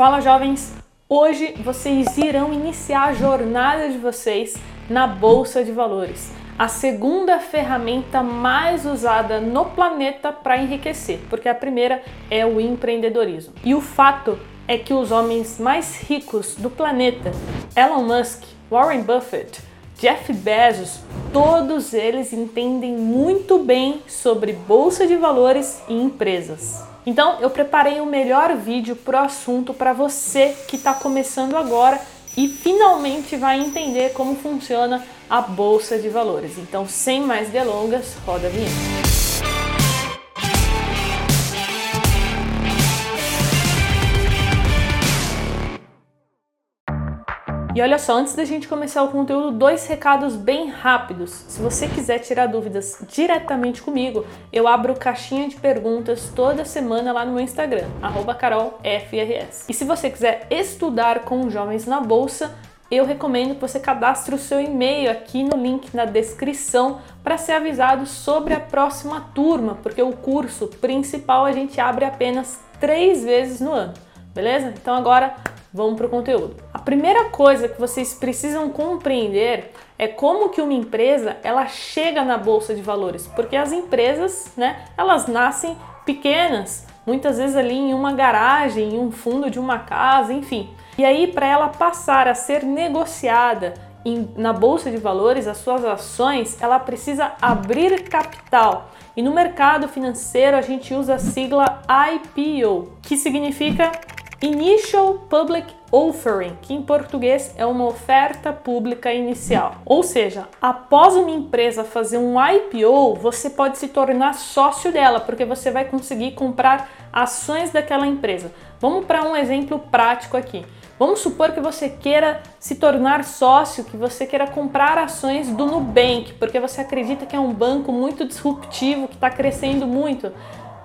Fala jovens! Hoje vocês irão iniciar a jornada de vocês na Bolsa de Valores, a segunda ferramenta mais usada no planeta para enriquecer, porque a primeira é o empreendedorismo. E o fato é que os homens mais ricos do planeta, Elon Musk, Warren Buffett, Jeff Bezos, todos eles entendem muito bem sobre bolsa de valores e empresas. Então, eu preparei o melhor vídeo pro assunto para você que está começando agora e finalmente vai entender como funciona a bolsa de valores. Então, sem mais delongas, roda a vinheta. E olha só, antes da gente começar o conteúdo, dois recados bem rápidos. Se você quiser tirar dúvidas diretamente comigo, eu abro caixinha de perguntas toda semana lá no meu Instagram, carolfrs. E se você quiser estudar com jovens na bolsa, eu recomendo que você cadastre o seu e-mail aqui no link na descrição para ser avisado sobre a próxima turma, porque o curso principal a gente abre apenas três vezes no ano, beleza? Então agora Vamos para o conteúdo. Primeira coisa que vocês precisam compreender é como que uma empresa ela chega na bolsa de valores, porque as empresas, né, elas nascem pequenas, muitas vezes ali em uma garagem, em um fundo de uma casa, enfim. E aí para ela passar a ser negociada em, na bolsa de valores, as suas ações, ela precisa abrir capital. E no mercado financeiro a gente usa a sigla IPO, que significa Initial Public Offering, que em português é uma oferta pública inicial. Ou seja, após uma empresa fazer um IPO, você pode se tornar sócio dela, porque você vai conseguir comprar ações daquela empresa. Vamos para um exemplo prático aqui. Vamos supor que você queira se tornar sócio, que você queira comprar ações do Nubank, porque você acredita que é um banco muito disruptivo, que está crescendo muito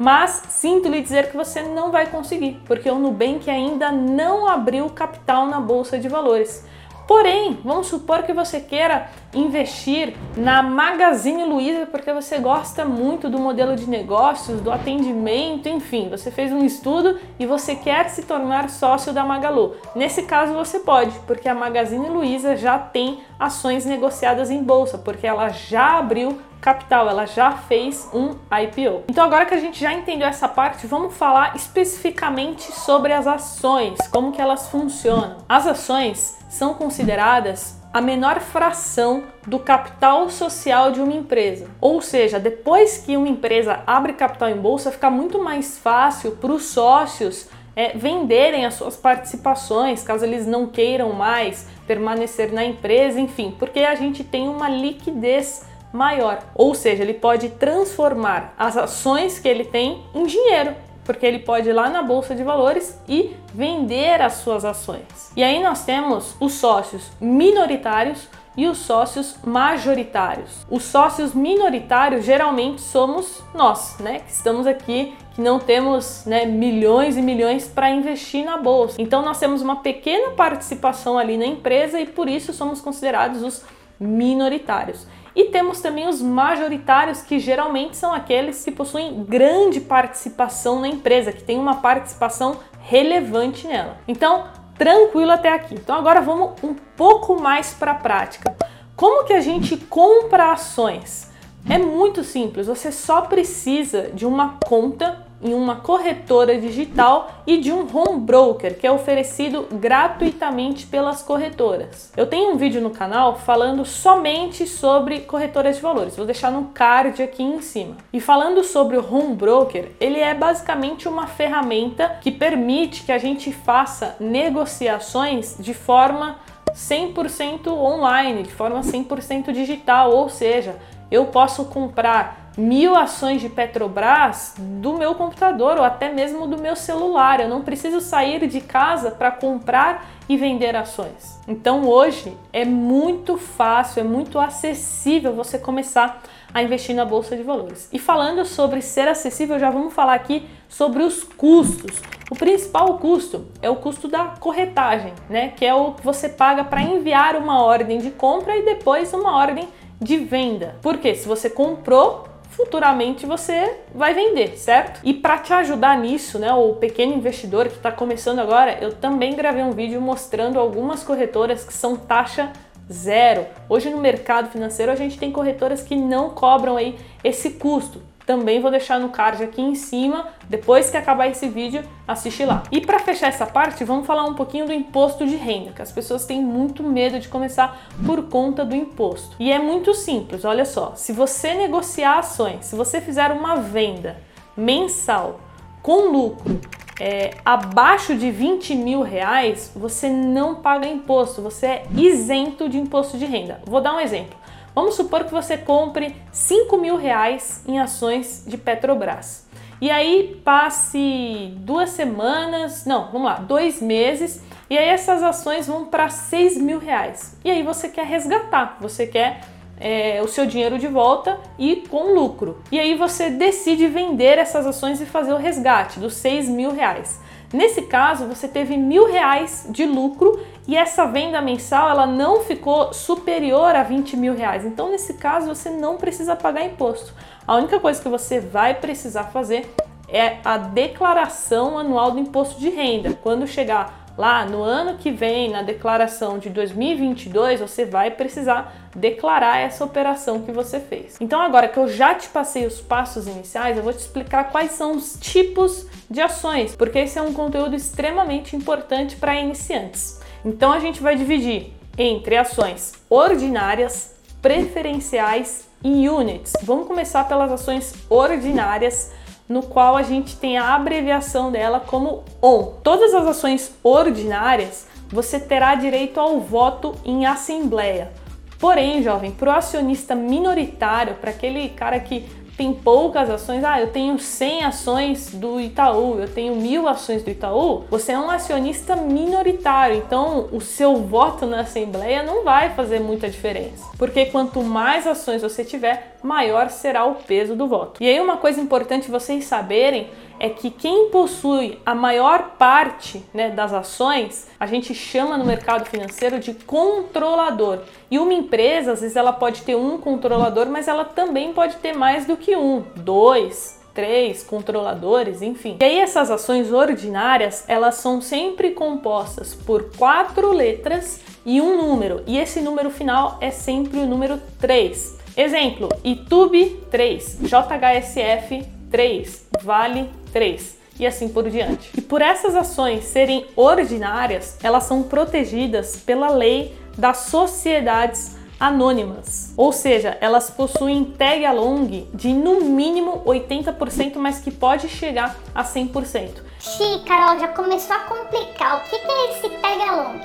mas sinto lhe dizer que você não vai conseguir, porque o Nubank ainda não abriu capital na bolsa de valores. Porém, vamos supor que você queira investir na Magazine Luiza porque você gosta muito do modelo de negócios, do atendimento, enfim, você fez um estudo e você quer se tornar sócio da Magalu. Nesse caso você pode, porque a Magazine Luiza já tem ações negociadas em bolsa, porque ela já abriu capital, ela já fez um IPO. Então agora que a gente já entendeu essa parte, vamos falar especificamente sobre as ações, como que elas funcionam. As ações são consideradas a menor fração do capital social de uma empresa. Ou seja, depois que uma empresa abre capital em bolsa, fica muito mais fácil para os sócios é, venderem as suas participações, caso eles não queiram mais permanecer na empresa, enfim, porque a gente tem uma liquidez maior. Ou seja, ele pode transformar as ações que ele tem em dinheiro, porque ele pode ir lá na bolsa de valores e vender as suas ações. E aí nós temos os sócios minoritários e os sócios majoritários. Os sócios minoritários geralmente somos nós, né, que estamos aqui, que não temos né, milhões e milhões para investir na bolsa. Então nós temos uma pequena participação ali na empresa e por isso somos considerados os minoritários. E temos também os majoritários, que geralmente são aqueles que possuem grande participação na empresa, que tem uma participação relevante nela. Então, tranquilo até aqui. Então, agora vamos um pouco mais para a prática. Como que a gente compra ações? É muito simples, você só precisa de uma conta em uma corretora digital e de um home broker que é oferecido gratuitamente pelas corretoras. Eu tenho um vídeo no canal falando somente sobre corretoras de valores, vou deixar no card aqui em cima. E falando sobre o home broker, ele é basicamente uma ferramenta que permite que a gente faça negociações de forma 100% online, de forma 100% digital, ou seja, eu posso comprar mil ações de Petrobras do meu computador ou até mesmo do meu celular. Eu não preciso sair de casa para comprar e vender ações. Então hoje é muito fácil, é muito acessível você começar a investir na bolsa de valores. E falando sobre ser acessível, já vamos falar aqui sobre os custos. O principal custo é o custo da corretagem, né? Que é o que você paga para enviar uma ordem de compra e depois uma ordem de venda. Porque se você comprou, futuramente você vai vender, certo? E para te ajudar nisso, né, o pequeno investidor que está começando agora, eu também gravei um vídeo mostrando algumas corretoras que são taxa zero. Hoje no mercado financeiro a gente tem corretoras que não cobram aí esse custo. Também vou deixar no card aqui em cima, depois que acabar esse vídeo, assiste lá. E para fechar essa parte, vamos falar um pouquinho do imposto de renda, que as pessoas têm muito medo de começar por conta do imposto. E é muito simples, olha só, se você negociar ações, se você fizer uma venda mensal com lucro é, abaixo de 20 mil reais, você não paga imposto, você é isento de imposto de renda. Vou dar um exemplo. Vamos supor que você compre 5 mil reais em ações de Petrobras. E aí passe duas semanas, não, vamos lá, dois meses, e aí essas ações vão para 6 mil reais. E aí você quer resgatar, você quer é, o seu dinheiro de volta e com lucro. E aí você decide vender essas ações e fazer o resgate dos 6 mil reais. Nesse caso, você teve mil reais de lucro e essa venda mensal ela não ficou superior a 20 mil reais. Então, nesse caso, você não precisa pagar imposto. A única coisa que você vai precisar fazer é a declaração anual do imposto de renda. Quando chegar lá no ano que vem, na declaração de 2022, você vai precisar declarar essa operação que você fez. Então, agora que eu já te passei os passos iniciais, eu vou te explicar quais são os tipos de ações, porque esse é um conteúdo extremamente importante para iniciantes. Então, a gente vai dividir entre ações ordinárias, preferenciais e units. Vamos começar pelas ações ordinárias no qual a gente tem a abreviação dela como ON. Todas as ações ordinárias você terá direito ao voto em assembleia. Porém, jovem, para o acionista minoritário, para aquele cara que tem poucas ações, ah, eu tenho 100 ações do Itaú, eu tenho mil ações do Itaú, você é um acionista minoritário, então o seu voto na Assembleia não vai fazer muita diferença, porque quanto mais ações você tiver, maior será o peso do voto. E aí, uma coisa importante vocês saberem é que quem possui a maior parte né, das ações, a gente chama no mercado financeiro de controlador. E uma empresa, às vezes, ela pode ter um controlador, mas ela também pode ter mais do que um, dois, três controladores, enfim. E aí essas ações ordinárias, elas são sempre compostas por quatro letras e um número. E esse número final é sempre o número 3. Exemplo: ITUB 3, JHSF 3, Vale 3 e assim por diante. E por essas ações serem ordinárias, elas são protegidas pela lei das sociedades anônimas, ou seja, elas possuem tag along de no mínimo 80%, mas que pode chegar a 100%. Xiii, Carol, já começou a complicar. O que é esse tag along?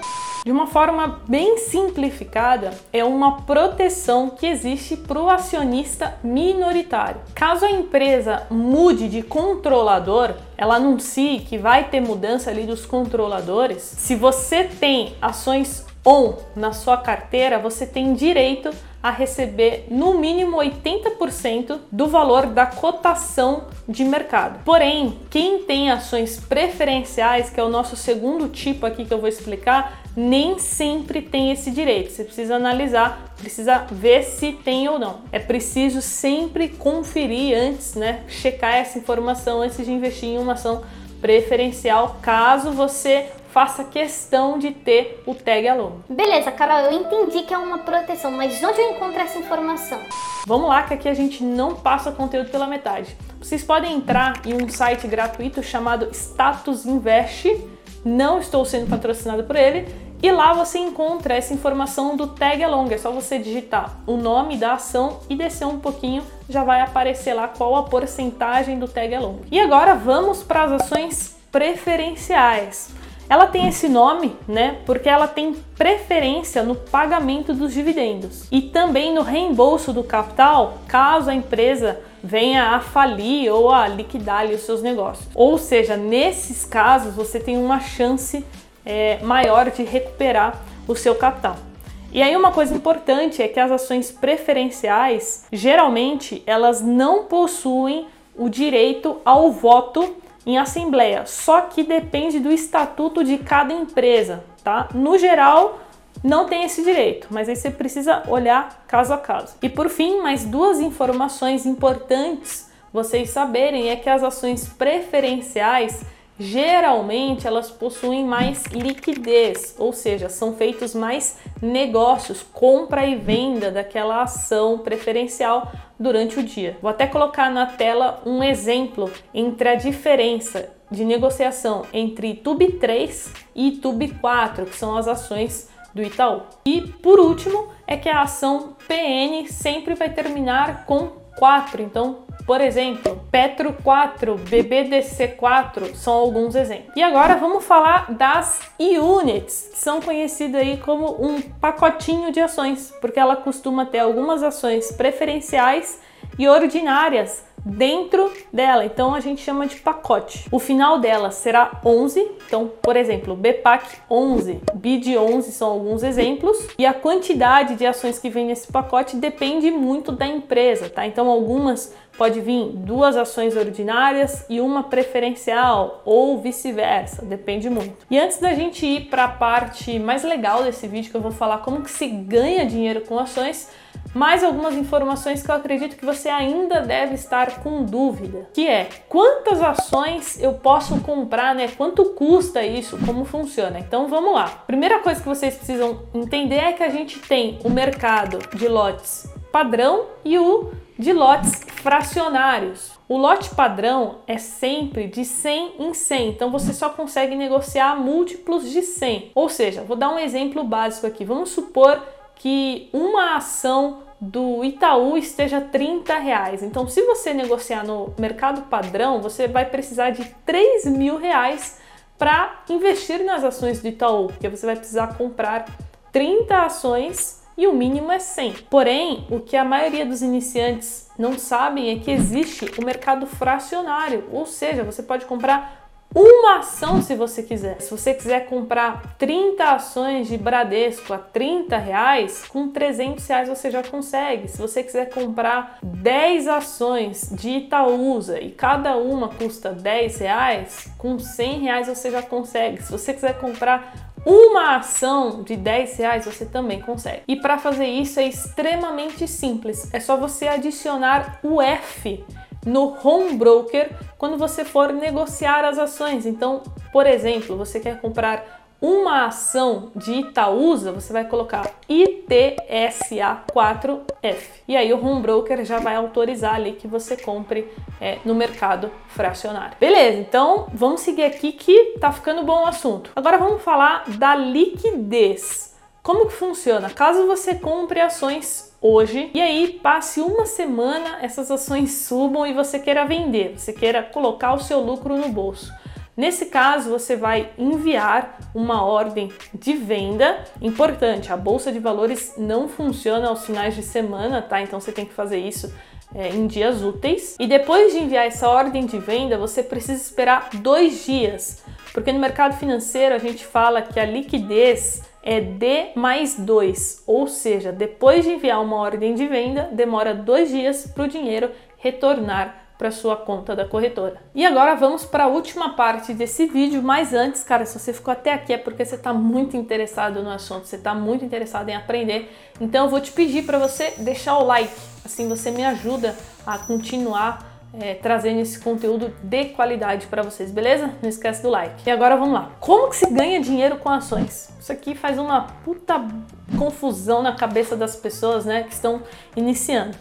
De uma forma bem simplificada, é uma proteção que existe para o acionista minoritário. Caso a empresa mude de controlador, ela anuncie que vai ter mudança ali dos controladores. Se você tem ações on na sua carteira, você tem direito a receber no mínimo 80% do valor da cotação de mercado. Porém, quem tem ações preferenciais, que é o nosso segundo tipo aqui que eu vou explicar, nem sempre tem esse direito. Você precisa analisar, precisa ver se tem ou não. É preciso sempre conferir antes, né? Checar essa informação antes de investir em uma ação preferencial, caso você faça questão de ter o tag along. Beleza, Carol, eu entendi que é uma proteção, mas onde eu encontro essa informação? Vamos lá, que aqui a gente não passa conteúdo pela metade. Vocês podem entrar em um site gratuito chamado Status Invest. Não estou sendo patrocinado por ele. E lá você encontra essa informação do tag along. É só você digitar o nome da ação e descer um pouquinho, já vai aparecer lá qual a porcentagem do tag along. E agora vamos para as ações preferenciais. Ela tem esse nome, né, porque ela tem preferência no pagamento dos dividendos e também no reembolso do capital, caso a empresa venha a falir ou a liquidar os seus negócios. Ou seja, nesses casos você tem uma chance é, maior de recuperar o seu capital. E aí uma coisa importante é que as ações preferenciais, geralmente, elas não possuem o direito ao voto em assembleia, só que depende do estatuto de cada empresa, tá? No geral, não tem esse direito, mas aí você precisa olhar caso a caso. E por fim, mais duas informações importantes vocês saberem é que as ações preferenciais geralmente elas possuem mais liquidez, ou seja, são feitos mais negócios, compra e venda daquela ação preferencial durante o dia. Vou até colocar na tela um exemplo entre a diferença de negociação entre TUB 3 e TUB 4, que são as ações do Itaú. E por último, é que a ação PN sempre vai terminar com 4, então por exemplo, Petro 4, BBDC 4 são alguns exemplos. E agora vamos falar das e-units, que são conhecidas aí como um pacotinho de ações, porque ela costuma ter algumas ações preferenciais e ordinárias dentro dela. Então a gente chama de pacote. O final dela será 11. Então, por exemplo, BPAC 11, BID 11 são alguns exemplos. E a quantidade de ações que vem nesse pacote depende muito da empresa, tá? Então algumas pode vir duas ações ordinárias e uma preferencial ou vice-versa, depende muito. E antes da gente ir para a parte mais legal desse vídeo que eu vou falar como que se ganha dinheiro com ações, mais algumas informações que eu acredito que você ainda deve estar com dúvida, que é quantas ações eu posso comprar, né? Quanto custa isso? Como funciona? Então vamos lá. Primeira coisa que vocês precisam entender é que a gente tem o mercado de lotes padrão e o de lotes fracionários. O lote padrão é sempre de 100 em 100, então você só consegue negociar múltiplos de 100. Ou seja, vou dar um exemplo básico aqui. Vamos supor que uma ação do Itaú esteja 30 reais. Então, se você negociar no mercado padrão, você vai precisar de 3 mil reais para investir nas ações do Itaú, porque você vai precisar comprar 30 ações e o mínimo é 100. Porém, o que a maioria dos iniciantes não sabem é que existe o mercado fracionário, ou seja, você pode comprar uma ação se você quiser. Se você quiser comprar 30 ações de Bradesco a 30 reais, com 300 reais você já consegue. Se você quiser comprar 10 ações de Itaúsa e cada uma custa 10 reais, com 100 reais você já consegue. Se você quiser comprar uma ação de 10 reais você também consegue. E para fazer isso é extremamente simples. É só você adicionar o F no home broker quando você for negociar as ações. Então, por exemplo, você quer comprar uma ação de Itaúsa, você vai colocar ITSA4F. E aí o home broker já vai autorizar ali que você compre é, no mercado fracionário. Beleza, então vamos seguir aqui que tá ficando bom o assunto. Agora vamos falar da liquidez. Como que funciona? Caso você compre ações hoje e aí passe uma semana, essas ações subam e você queira vender, você queira colocar o seu lucro no bolso. Nesse caso, você vai enviar uma ordem de venda. Importante, a bolsa de valores não funciona aos finais de semana, tá? Então você tem que fazer isso é, em dias úteis. E depois de enviar essa ordem de venda, você precisa esperar dois dias, porque no mercado financeiro a gente fala que a liquidez é D mais 2, ou seja, depois de enviar uma ordem de venda, demora dois dias para o dinheiro retornar para sua conta da corretora. E agora vamos para a última parte desse vídeo, mas antes, cara, se você ficou até aqui é porque você está muito interessado no assunto, você está muito interessado em aprender, então eu vou te pedir para você deixar o like, assim você me ajuda a continuar é, trazendo esse conteúdo de qualidade para vocês, beleza? Não esquece do like. E agora vamos lá. Como que se ganha dinheiro com ações? Isso aqui faz uma puta confusão na cabeça das pessoas, né, que estão iniciando.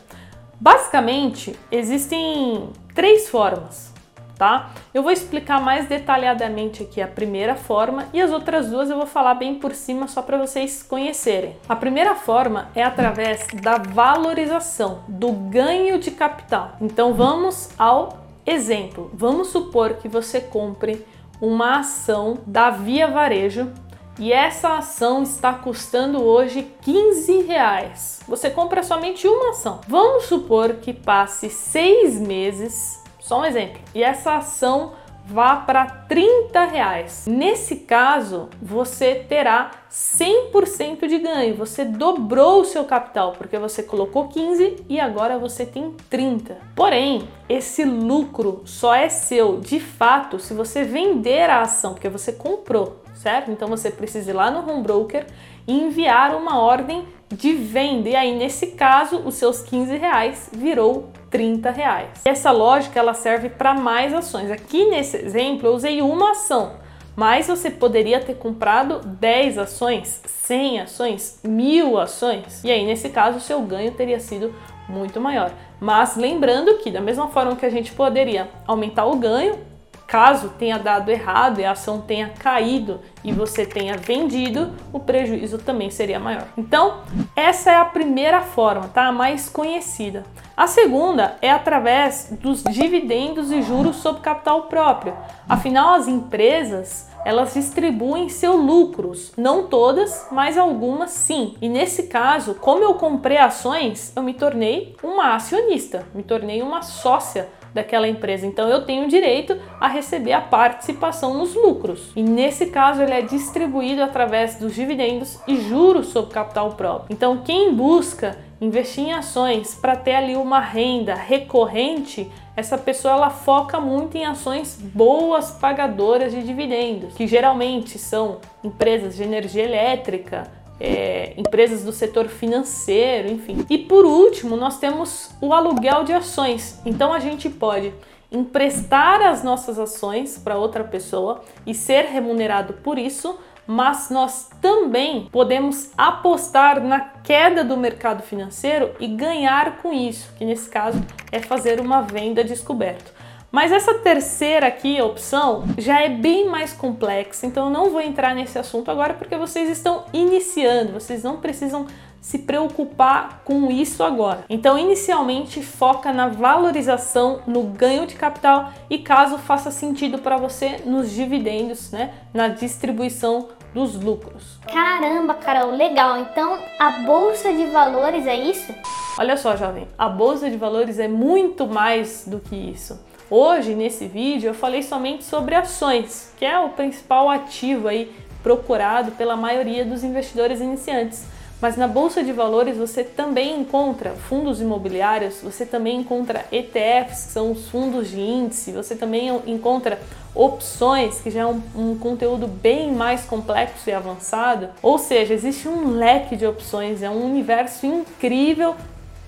Basicamente, existem três formas tá? Eu vou explicar mais detalhadamente aqui a primeira forma e as outras duas eu vou falar bem por cima só para vocês conhecerem. A primeira forma é através da valorização, do ganho de capital. Então vamos ao exemplo. Vamos supor que você compre uma ação da Via Varejo e essa ação está custando hoje 15 reais. Você compra somente uma ação. Vamos supor que passe seis meses só um exemplo. E essa ação vá para 30 reais. Nesse caso, você terá 100% de ganho. Você dobrou o seu capital porque você colocou 15 e agora você tem 30. Porém, esse lucro só é seu de fato se você vender a ação, porque você comprou, certo? Então você precisa ir lá no home broker e enviar uma ordem de venda. E aí, nesse caso, os seus 15 reais virou 30 reais. Essa lógica ela serve para mais ações. Aqui nesse exemplo eu usei uma ação, mas você poderia ter comprado 10 ações, 100 ações, mil ações. E aí, nesse caso, o seu ganho teria sido muito maior. Mas lembrando que, da mesma forma que a gente poderia aumentar o ganho, caso tenha dado errado e a ação tenha caído e você tenha vendido, o prejuízo também seria maior. Então, essa é a primeira forma, tá? A mais conhecida. A segunda é através dos dividendos e juros sobre capital próprio. Afinal, as empresas elas distribuem seus lucros, não todas, mas algumas sim. E nesse caso, como eu comprei ações, eu me tornei uma acionista, me tornei uma sócia daquela empresa. Então eu tenho direito a receber a participação nos lucros. E nesse caso ele é distribuído através dos dividendos e juros sobre capital próprio. Então quem busca investir em ações para ter ali uma renda recorrente, essa pessoa ela foca muito em ações boas pagadoras de dividendos, que geralmente são empresas de energia elétrica, é, empresas do setor financeiro, enfim. E por último, nós temos o aluguel de ações. Então a gente pode emprestar as nossas ações para outra pessoa e ser remunerado por isso, mas nós também podemos apostar na queda do mercado financeiro e ganhar com isso, que nesse caso é fazer uma venda descoberto. Mas essa terceira aqui, opção, já é bem mais complexa, então eu não vou entrar nesse assunto agora porque vocês estão iniciando, vocês não precisam se preocupar com isso agora. Então, inicialmente, foca na valorização, no ganho de capital e, caso faça sentido para você, nos dividendos, né, na distribuição dos lucros. Caramba, Carol, legal. Então, a bolsa de valores é isso? Olha só, jovem, a bolsa de valores é muito mais do que isso. Hoje, nesse vídeo, eu falei somente sobre ações, que é o principal ativo aí procurado pela maioria dos investidores iniciantes. Mas na bolsa de valores você também encontra fundos imobiliários, você também encontra ETFs, que são os fundos de índice, você também encontra opções, que já é um, um, conteúdo bem mais complexo e avançado. Ou seja, existe um leque de opções, é um universo incrível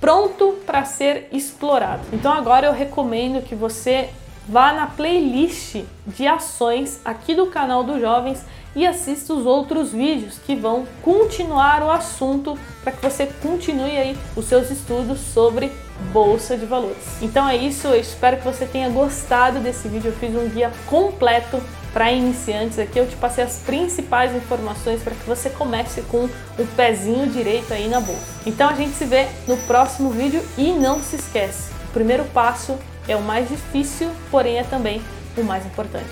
pronto para ser explorado. Então agora eu recomendo que você vá na playlist de ações aqui do canal dos jovens e assista os outros vídeos que vão continuar o assunto para que você continue aí os seus estudos sobre bolsa de valores. Então é isso, eu espero que você tenha gostado desse vídeo. Eu fiz um guia completo para iniciantes aqui. Eu te passei as principais informações para que você comece com o pezinho direito aí na bolsa. Então a gente se vê no próximo vídeo e não se esquece, o primeiro passo é o mais difícil, porém é também o mais importante.